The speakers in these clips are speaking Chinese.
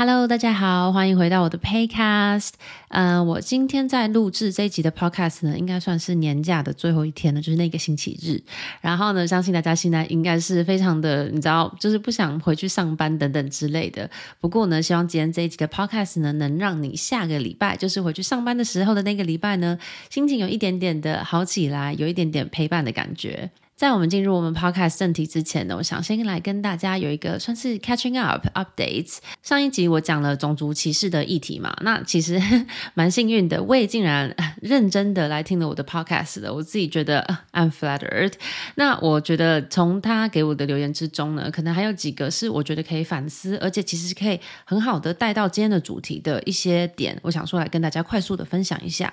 Hello，大家好，欢迎回到我的 Paycast。嗯、我今天在录制这一集的 Podcast 呢，应该算是年假的最后一天了，就是那个星期日。然后呢，相信大家现在应该是非常的，你知道，就是不想回去上班等等之类的。不过呢，希望今天这一集的 Podcast 呢，能让你下个礼拜，就是回去上班的时候的那个礼拜呢，心情有一点点的好起来，有一点点陪伴的感觉。在我们进入我们 podcast 正题之前呢，我想先来跟大家有一个算是 catching up updates。上一集我讲了种族歧视的议题嘛，那其实 蛮幸运的，我也竟然认真的来听了我的 podcast 的，我自己觉得 I'm flattered。那我觉得从他给我的留言之中呢，可能还有几个是我觉得可以反思，而且其实可以很好的带到今天的主题的一些点，我想说来跟大家快速的分享一下。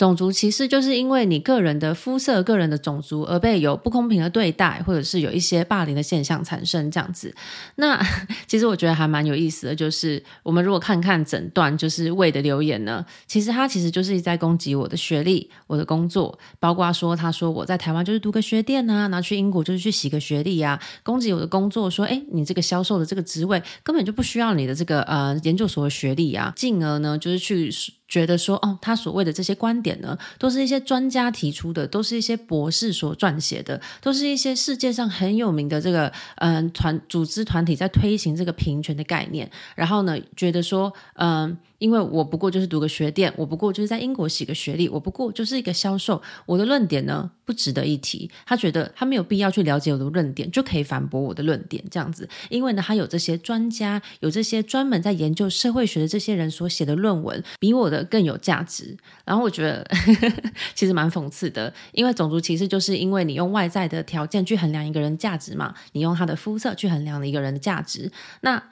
种族歧视就是因为你个人的肤色、个人的种族而被有不公平的对待，或者是有一些霸凌的现象产生这样子。那 其实我觉得还蛮有意思的，就是我们如果看看整段就是魏的留言呢，其实他其实就是在攻击我的学历、我的工作，包括说他说我在台湾就是读个学店啊，拿去英国就是去洗个学历啊，攻击我的工作，说诶你这个销售的这个职位根本就不需要你的这个呃研究所的学历啊，进而呢就是去。觉得说，哦，他所谓的这些观点呢，都是一些专家提出的，都是一些博士所撰写的，都是一些世界上很有名的这个嗯、呃、团组织团体在推行这个平权的概念。然后呢，觉得说，嗯、因为我不过就是读个学店，我不过就是在英国洗个学历，我不过就是一个销售。我的论点呢，不值得一提。他觉得他没有必要去了解我的论点，就可以反驳我的论点这样子。因为呢，他有这些专家，有这些专门在研究社会学的这些人所写的论文，比我的更有价值。然后我觉得 其实蛮讽刺的，因为种族歧视就是因为你用外在的条件去衡量一个人价值嘛，你用他的肤色去衡量了一个人的价值，那。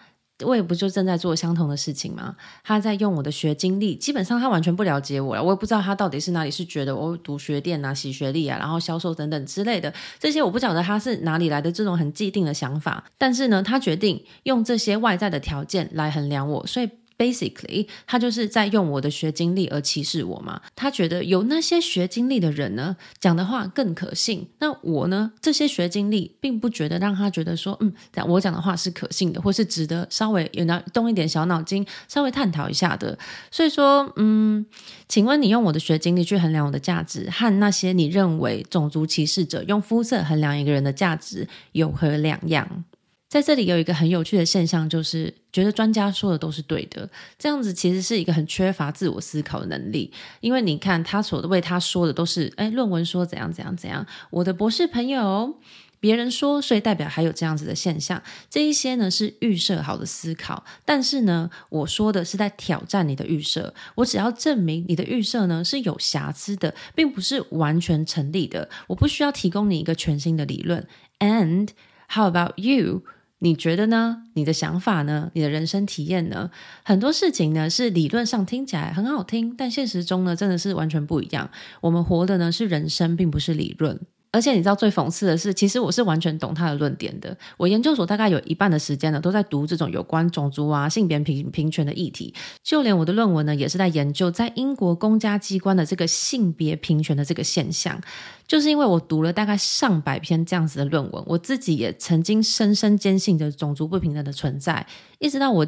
我也不就正在做相同的事情吗？他在用我的学经历，基本上他完全不了解我了。我也不知道他到底是哪里是觉得我读学店啊、洗学历啊，然后销售等等之类的这些，我不晓得他是哪里来的这种很既定的想法。但是呢，他决定用这些外在的条件来衡量我，所以。Basically，他就是在用我的学经历而歧视我嘛。他觉得有那些学经历的人呢，讲的话更可信。那我呢，这些学经历并不觉得让他觉得说，嗯，我讲的话是可信的，或是值得稍微有脑动一点小脑筋，稍微探讨一下的。所以说，嗯，请问你用我的学经历去衡量我的价值，和那些你认为种族歧视者用肤色衡量一个人的价值有何两样？在这里有一个很有趣的现象，就是觉得专家说的都是对的，这样子其实是一个很缺乏自我思考的能力。因为你看，他所为他说的都是，哎，论文说怎样怎样怎样，我的博士朋友，别人说，所以代表还有这样子的现象。这一些呢是预设好的思考，但是呢，我说的是在挑战你的预设。我只要证明你的预设呢是有瑕疵的，并不是完全成立的。我不需要提供你一个全新的理论。And how about you？你觉得呢？你的想法呢？你的人生体验呢？很多事情呢是理论上听起来很好听，但现实中呢真的是完全不一样。我们活的呢是人生，并不是理论。而且你知道最讽刺的是，其实我是完全懂他的论点的。我研究所大概有一半的时间呢，都在读这种有关种族啊、性别平平权的议题。就连我的论文呢，也是在研究在英国公家机关的这个性别平权的这个现象。就是因为我读了大概上百篇这样子的论文，我自己也曾经深深坚信着种族不平等的存在，一直到我。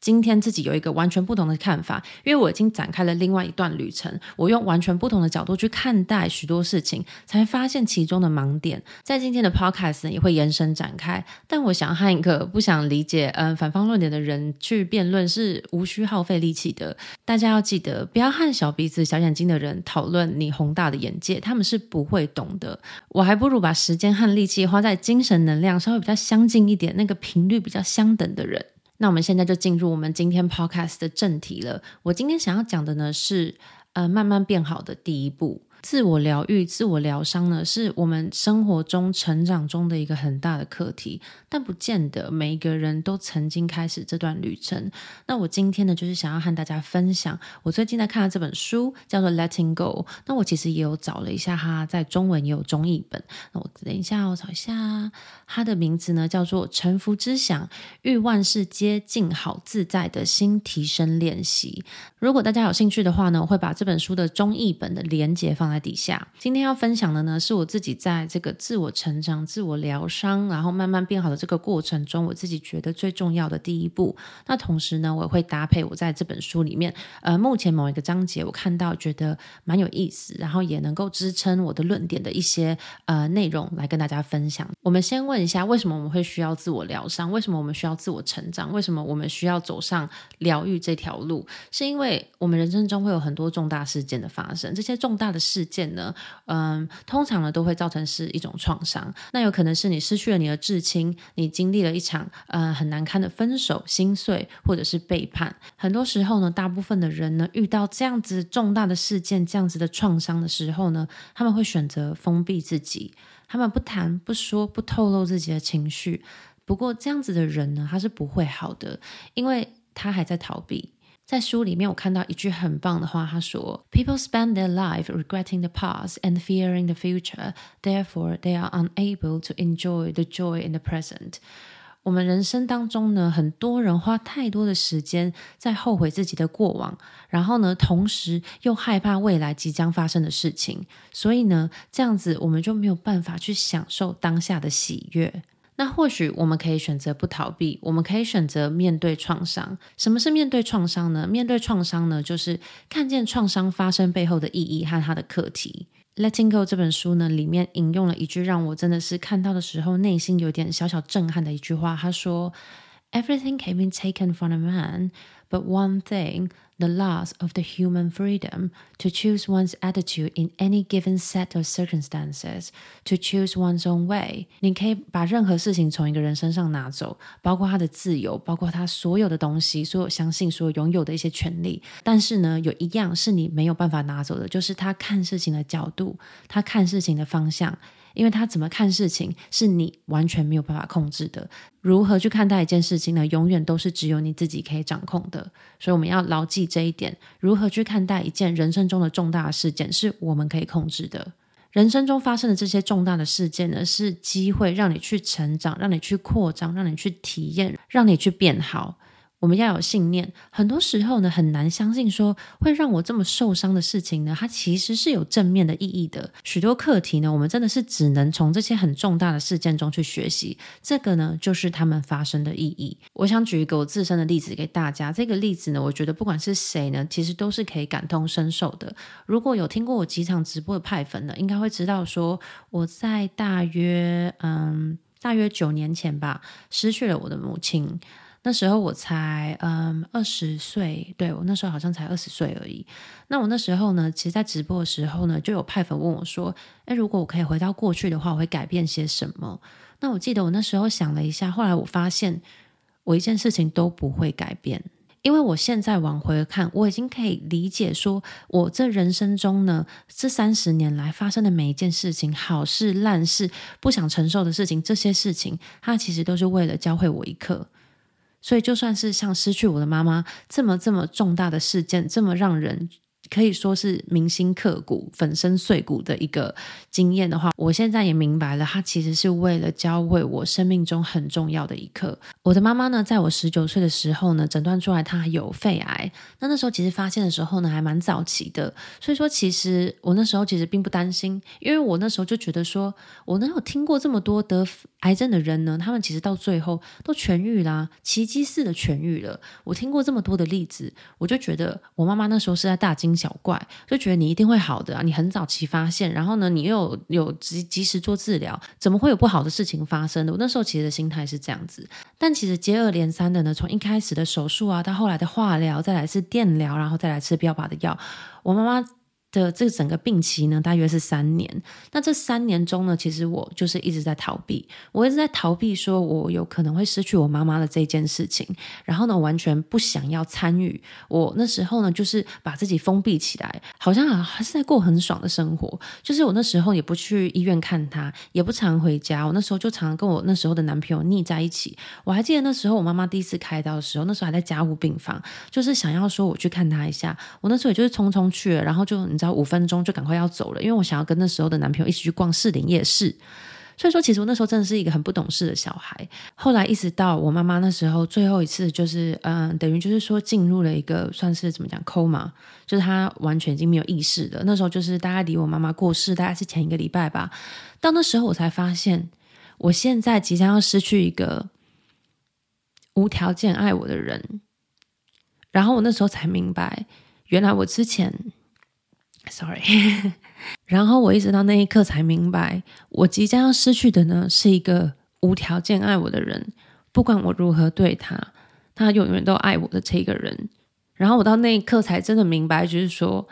今天自己有一个完全不同的看法，因为我已经展开了另外一段旅程。我用完全不同的角度去看待许多事情，才发现其中的盲点。在今天的 podcast，也会延伸展开。但我想和一个不想理解嗯反方论点的人去辩论是无需耗费力气的。大家要记得，不要和小鼻子小眼睛的人讨论你宏大的眼界，他们是不会懂的。我还不如把时间和力气花在精神能量稍微比较相近一点、那个频率比较相等的人。那我们现在就进入我们今天 podcast 的正题了。我今天想要讲的呢是，呃，慢慢变好的第一步。自我疗愈、自我疗伤呢，是我们生活中成长中的一个很大的课题，但不见得每一个人都曾经开始这段旅程。那我今天呢，就是想要和大家分享我最近在看的这本书，叫做《Letting Go》。那我其实也有找了一下，它在中文也有中译本。那我等一下，我找一下它的名字呢，叫做《臣服之想：欲万事皆静好自在的心提升练习》。如果大家有兴趣的话呢，我会把这本书的中译本的连接放。放在底下。今天要分享的呢，是我自己在这个自我成长、自我疗伤，然后慢慢变好的这个过程中，我自己觉得最重要的第一步。那同时呢，我也会搭配我在这本书里面，呃，目前某一个章节我看到觉得蛮有意思，然后也能够支撑我的论点的一些呃内容来跟大家分享。我们先问一下，为什么我们会需要自我疗伤？为什么我们需要自我成长？为什么我们需要走上疗愈这条路？是因为我们人生中会有很多重大事件的发生，这些重大的事事件呢，嗯，通常呢都会造成是一种创伤。那有可能是你失去了你的至亲，你经历了一场呃很难堪的分手、心碎，或者是背叛。很多时候呢，大部分的人呢遇到这样子重大的事件、这样子的创伤的时候呢，他们会选择封闭自己，他们不谈、不说、不透露自己的情绪。不过这样子的人呢，他是不会好的，因为他还在逃避。在书里面，我看到一句很棒的话，他说：“People spend their life regretting the past and fearing the future, therefore they are unable to enjoy the joy in the present。”我们人生当中呢，很多人花太多的时间在后悔自己的过往，然后呢，同时又害怕未来即将发生的事情，所以呢，这样子我们就没有办法去享受当下的喜悦。那或许我们可以选择不逃避，我们可以选择面对创伤。什么是面对创伤呢？面对创伤呢，就是看见创伤发生背后的意义和它的课题。《Letting Go》这本书呢，里面引用了一句让我真的是看到的时候内心有点小小震撼的一句话。他说 ：“Everything can be taken from a man, but one thing。” The loss of the human freedom to choose one's attitude in any given set of circumstances, to choose one's own way。你可以把任何事情从一个人身上拿走，包括他的自由，包括他所有的东西，所有相信、所有拥有的一些权利。但是呢，有一样是你没有办法拿走的，就是他看事情的角度，他看事情的方向。 因为他怎么看事情，是你完全没有办法控制的。如何去看待一件事情呢？永远都是只有你自己可以掌控的。所以我们要牢记这一点。如何去看待一件人生中的重大事件，是我们可以控制的。人生中发生的这些重大的事件呢，是机会让你去成长，让你去扩张，让你去体验，让你去变好。我们要有信念，很多时候呢，很难相信说会让我这么受伤的事情呢，它其实是有正面的意义的。许多课题呢，我们真的是只能从这些很重大的事件中去学习，这个呢，就是他们发生的意义。我想举一个我自身的例子给大家，这个例子呢，我觉得不管是谁呢，其实都是可以感同身受的。如果有听过我几场直播的派粉呢，应该会知道说我在大约嗯大约九年前吧，失去了我的母亲。那时候我才嗯二十岁，对，我那时候好像才二十岁而已。那我那时候呢，其实，在直播的时候呢，就有派粉问我说：“诶，如果我可以回到过去的话，我会改变些什么？”那我记得我那时候想了一下，后来我发现我一件事情都不会改变，因为我现在往回看，我已经可以理解说，我这人生中呢，这三十年来发生的每一件事情，好事烂事，不想承受的事情，这些事情，它其实都是为了教会我一课。所以，就算是像失去我的妈妈这么这么重大的事件，这么让人。可以说是铭心刻骨、粉身碎骨的一个经验的话，我现在也明白了，它其实是为了教会我生命中很重要的一课。我的妈妈呢，在我十九岁的时候呢，诊断出来她有肺癌。那那时候其实发现的时候呢，还蛮早期的。所以说，其实我那时候其实并不担心，因为我那时候就觉得说，我能有听过这么多得癌症的人呢，他们其实到最后都痊愈啦，奇迹似的痊愈了。我听过这么多的例子，我就觉得我妈妈那时候是在大惊小怪，就觉得你一定会好的啊！你很早期发现，然后呢，你又有及及时做治疗，怎么会有不好的事情发生的？我那时候其实心态是这样子，但其实接二连三的呢，从一开始的手术啊，到后来的化疗，再来是电疗，然后再来吃标靶的药，我妈妈。的这个整个病期呢，大约是三年。那这三年中呢，其实我就是一直在逃避，我一直在逃避，说我有可能会失去我妈妈的这件事情。然后呢，完全不想要参与。我那时候呢，就是把自己封闭起来，好像还是在过很爽的生活。就是我那时候也不去医院看她，也不常回家。我那时候就常常跟我那时候的男朋友腻在一起。我还记得那时候我妈妈第一次开刀的时候，那时候还在加护病房，就是想要说我去看她一下。我那时候也就是匆匆去了，然后就。你知道五分钟就赶快要走了，因为我想要跟那时候的男朋友一起去逛士林夜市，所以说，其实我那时候真的是一个很不懂事的小孩。后来一直到我妈妈那时候最后一次，就是嗯，等于就是说进入了一个算是怎么讲 coma，就是她完全已经没有意识了。那时候就是大概离我妈妈过世大概是前一个礼拜吧。到那时候我才发现，我现在即将要失去一个无条件爱我的人。然后我那时候才明白，原来我之前，sorry。然后我一直到那一刻才明白，我即将要失去的呢，是一个无条件爱我的人，不管我如何对他，他永远都爱我的这个人。然后我到那一刻才真的明白，就是说，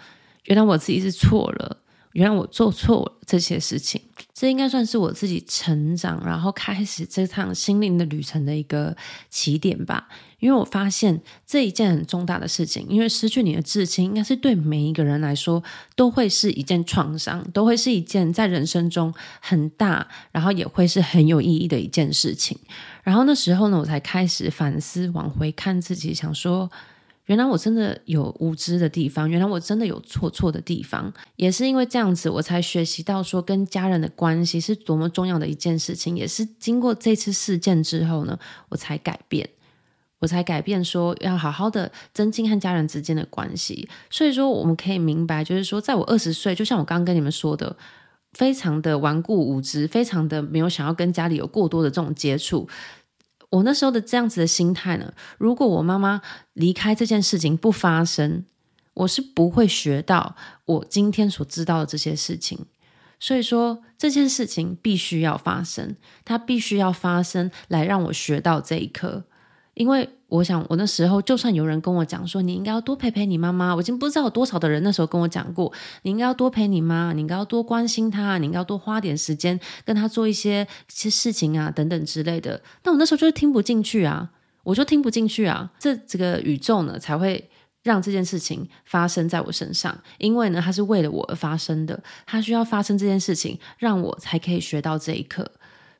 原来我自己是错了。原来我做错了这些事情，这应该算是我自己成长，然后开始这趟心灵的旅程的一个起点吧。因为我发现这一件很重大的事情，因为失去你的至亲，应该是对每一个人来说都会是一件创伤，都会是一件在人生中很大，然后也会是很有意义的一件事情。然后那时候呢，我才开始反思，往回看自己，想说。原来我真的有无知的地方，原来我真的有错错的地方，也是因为这样子，我才学习到说跟家人的关系是多么重要的一件事情。也是经过这次事件之后呢，我才改变，我才改变说要好好的增进和家人之间的关系。所以说，我们可以明白，就是说，在我二十岁，就像我刚刚跟你们说的，非常的顽固无知，非常的没有想要跟家里有过多的这种接触。我那时候的这样子的心态呢，如果我妈妈离开这件事情不发生，我是不会学到我今天所知道的这些事情。所以说，这件事情必须要发生，它必须要发生来让我学到这一课，因为。我想，我那时候就算有人跟我讲说，你应该要多陪陪你妈妈。我已经不知道有多少的人那时候跟我讲过，你应该要多陪你妈，你应该要多关心她，你应该要多花点时间跟她做一些些事情啊，等等之类的。但我那时候就是听不进去啊，我就听不进去啊。这这个宇宙呢，才会让这件事情发生在我身上，因为呢，它是为了我而发生的，它需要发生这件事情，让我才可以学到这一课。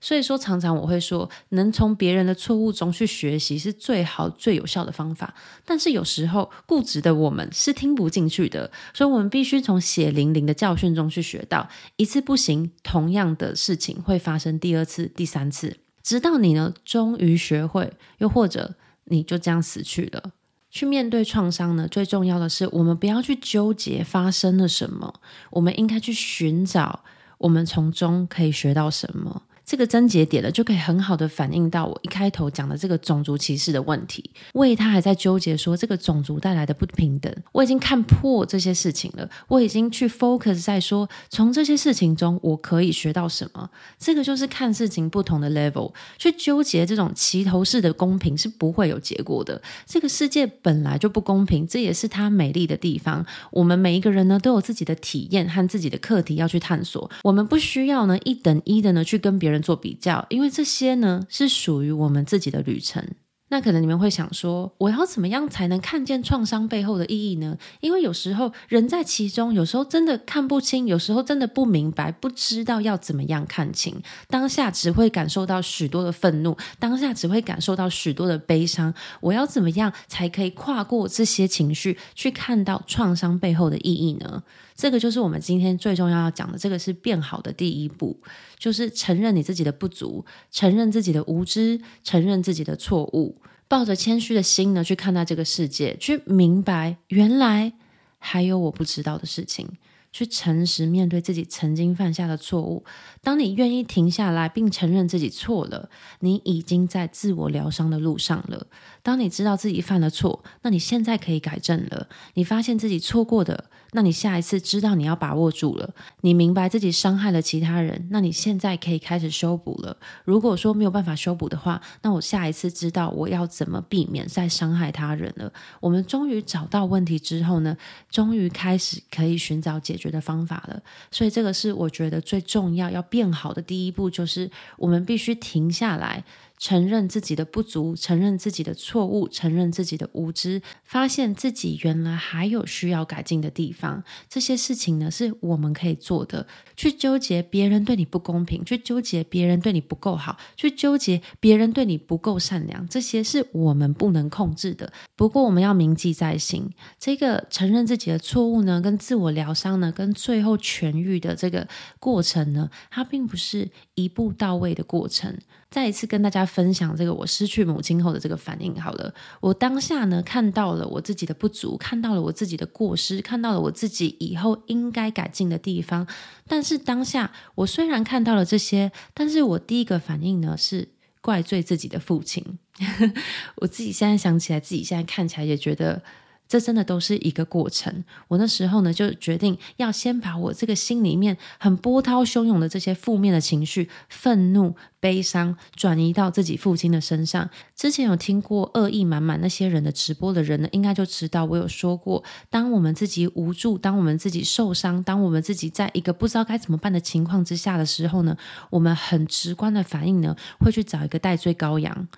所以说，常常我会说，能从别人的错误中去学习是最好、最有效的方法。但是有时候，固执的我们是听不进去的，所以我们必须从血淋淋的教训中去学到，一次不行，同样的事情会发生第二次、第三次，直到你呢终于学会，又或者你就这样死去了。去面对创伤呢，最重要的是我们不要去纠结发生了什么，我们应该去寻找我们从中可以学到什么。这个症结点了，就可以很好的反映到我一开头讲的这个种族歧视的问题。为他还在纠结说这个种族带来的不平等，我已经看破这些事情了。我已经去 focus 在说，从这些事情中我可以学到什么。这个就是看事情不同的 level，去纠结这种齐头式的公平是不会有结果的。这个世界本来就不公平，这也是它美丽的地方。我们每一个人呢，都有自己的体验和自己的课题要去探索。我们不需要呢一等一的呢去跟别人。做比较，因为这些呢是属于我们自己的旅程。那可能你们会想说，我要怎么样才能看见创伤背后的意义呢？因为有时候人在其中，有时候真的看不清，有时候真的不明白，不知道要怎么样看清。当下只会感受到许多的愤怒，当下只会感受到许多的悲伤。我要怎么样才可以跨过这些情绪，去看到创伤背后的意义呢？这个就是我们今天最重要要讲的，这个是变好的第一步，就是承认你自己的不足，承认自己的无知，承认自己的错误，抱着谦虚的心呢去看待这个世界，去明白原来还有我不知道的事情。去诚实面对自己曾经犯下的错误。当你愿意停下来并承认自己错了，你已经在自我疗伤的路上了。当你知道自己犯了错，那你现在可以改正了。你发现自己错过的，那你下一次知道你要把握住了。你明白自己伤害了其他人，那你现在可以开始修补了。如果说没有办法修补的话，那我下一次知道我要怎么避免再伤害他人了。我们终于找到问题之后呢，终于开始可以寻找解决的方法了，所以这个是我觉得最重要要变好的第一步，就是我们必须停下来。承认自己的不足，承认自己的错误，承认自己的无知，发现自己原来还有需要改进的地方。这些事情呢，是我们可以做的。去纠结别人对你不公平，去纠结别人对你不够好，去纠结别人对你不够善良，这些是我们不能控制的。不过，我们要铭记在心，这个承认自己的错误呢，跟自我疗伤呢，跟最后痊愈的这个过程呢，它并不是一步到位的过程。再一次跟大家分享这个我失去母亲后的这个反应。好了，我当下呢看到了我自己的不足，看到了我自己的过失，看到了我自己以后应该改进的地方。但是当下我虽然看到了这些，但是我第一个反应呢是怪罪自己的父亲。我自己现在想起来，自己现在看起来也觉得。这真的都是一个过程。我那时候呢，就决定要先把我这个心里面很波涛汹涌的这些负面的情绪、愤怒、悲伤，转移到自己父亲的身上。之前有听过恶意满满那些人的直播的人呢，应该就知道我有说过，当我们自己无助，当我们自己受伤，当我们自己在一个不知道该怎么办的情况之下的时候呢，我们很直观的反应呢，会去找一个代罪羔羊。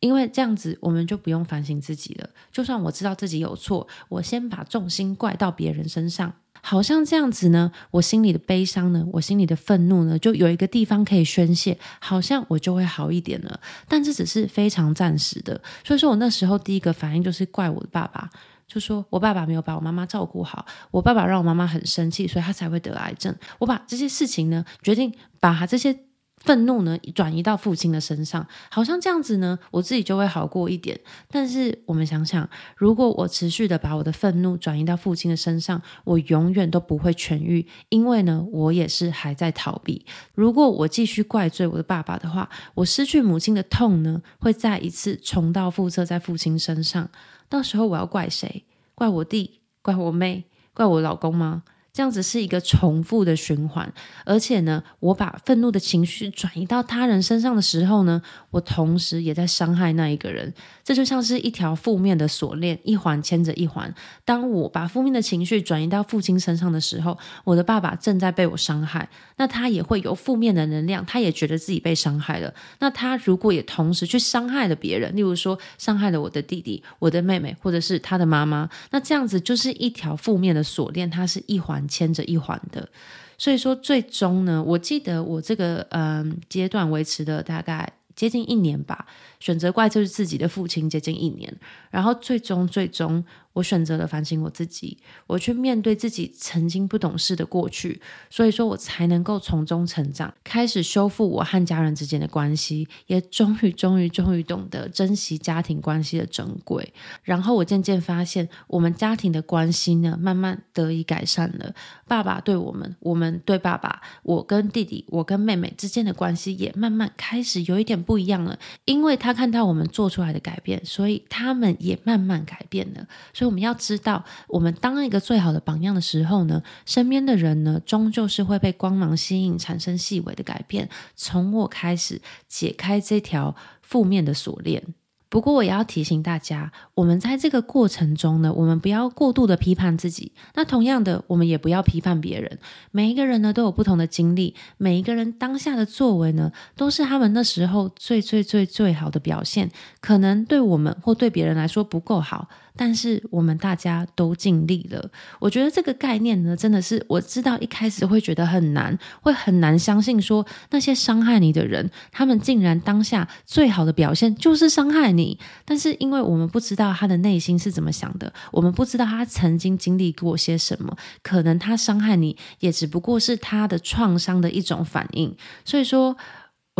因为这样子，我们就不用反省自己了。就算我知道自己有错，我先把重心怪到别人身上，好像这样子呢，我心里的悲伤呢，我心里的愤怒呢，就有一个地方可以宣泄，好像我就会好一点了。但这只是非常暂时的。所以说我那时候第一个反应就是怪我的爸爸，就说我爸爸没有把我妈妈照顾好，我爸爸让我妈妈很生气，所以他才会得癌症。我把这些事情呢，决定把这些。愤怒呢，转移到父亲的身上，好像这样子呢，我自己就会好过一点。但是我们想想，如果我持续的把我的愤怒转移到父亲的身上，我永远都不会痊愈，因为呢，我也是还在逃避。如果我继续怪罪我的爸爸的话，我失去母亲的痛呢，会再一次重蹈覆辙在父亲身上。到时候我要怪谁？怪我弟？怪我妹？怪我老公吗？这样子是一个重复的循环，而且呢，我把愤怒的情绪转移到他人身上的时候呢，我同时也在伤害那一个人。这就像是一条负面的锁链，一环牵着一环。当我把负面的情绪转移到父亲身上的时候，我的爸爸正在被我伤害，那他也会有负面的能量，他也觉得自己被伤害了。那他如果也同时去伤害了别人，例如说伤害了我的弟弟、我的妹妹，或者是他的妈妈，那这样子就是一条负面的锁链，它是一环。牵着一环的，所以说最终呢，我记得我这个嗯阶段维持的大概接近一年吧，选择怪就是自己的父亲接近一年，然后最终最终。我选择了反省我自己，我去面对自己曾经不懂事的过去，所以说我才能够从中成长，开始修复我和家人之间的关系，也终于、终于、终于懂得珍惜家庭关系的珍贵。然后我渐渐发现，我们家庭的关系呢，慢慢得以改善了。爸爸对我们，我们对爸爸，我跟弟弟，我跟妹妹之间的关系也慢慢开始有一点不一样了。因为他看到我们做出来的改变，所以他们也慢慢改变了。所以我们要知道，我们当一个最好的榜样的时候呢，身边的人呢，终究是会被光芒吸引，产生细微的改变。从我开始解开这条负面的锁链。不过，我也要提醒大家，我们在这个过程中呢，我们不要过度的批判自己。那同样的，我们也不要批判别人。每一个人呢，都有不同的经历，每一个人当下的作为呢，都是他们那时候最最最最好的表现。可能对我们或对别人来说不够好。但是我们大家都尽力了，我觉得这个概念呢，真的是我知道一开始会觉得很难，会很难相信说那些伤害你的人，他们竟然当下最好的表现就是伤害你。但是因为我们不知道他的内心是怎么想的，我们不知道他曾经经历过些什么，可能他伤害你也只不过是他的创伤的一种反应。所以说。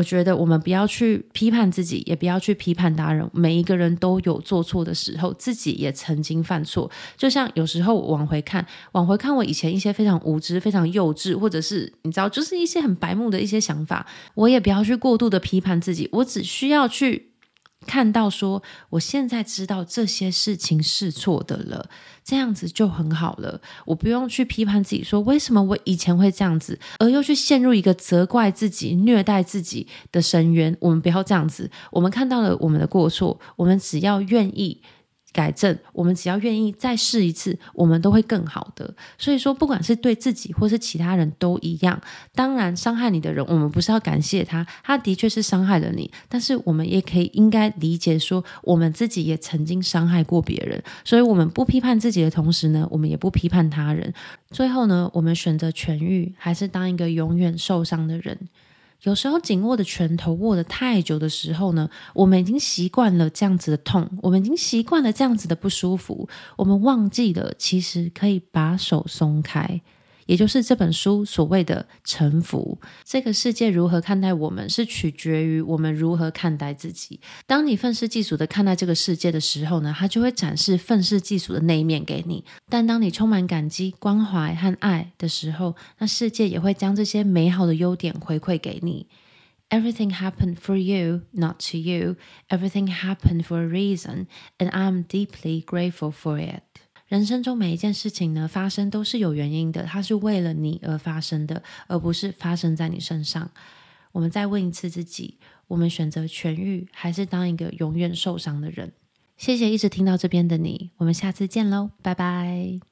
我觉得我们不要去批判自己，也不要去批判他人。每一个人都有做错的时候，自己也曾经犯错。就像有时候我往回看，往回看我以前一些非常无知、非常幼稚，或者是你知道，就是一些很白目的一些想法，我也不要去过度的批判自己。我只需要去。看到说，我现在知道这些事情是错的了，这样子就很好了。我不用去批判自己，说为什么我以前会这样子，而又去陷入一个责怪自己、虐待自己的深渊。我们不要这样子。我们看到了我们的过错，我们只要愿意。改正，我们只要愿意再试一次，我们都会更好的。所以说，不管是对自己或是其他人都一样。当然，伤害你的人，我们不是要感谢他，他的确是伤害了你。但是，我们也可以应该理解说，我们自己也曾经伤害过别人。所以，我们不批判自己的同时呢，我们也不批判他人。最后呢，我们选择痊愈，还是当一个永远受伤的人？有时候紧握的拳头握得太久的时候呢，我们已经习惯了这样子的痛，我们已经习惯了这样子的不舒服，我们忘记了其实可以把手松开。也就是这本书所谓的臣服。这个世界如何看待我们，是取决于我们如何看待自己。当你愤世嫉俗的看待这个世界的时候呢，它就会展示愤世嫉俗的那一面给你。但当你充满感激、关怀和爱的时候，那世界也会将这些美好的优点回馈给你。Everything happened for you, not to you. Everything happened for a reason, and I'm deeply grateful for it. 人生中每一件事情呢，发生都是有原因的，它是为了你而发生的，而不是发生在你身上。我们再问一次自己：我们选择痊愈，还是当一个永远受伤的人？谢谢一直听到这边的你，我们下次见喽，拜拜。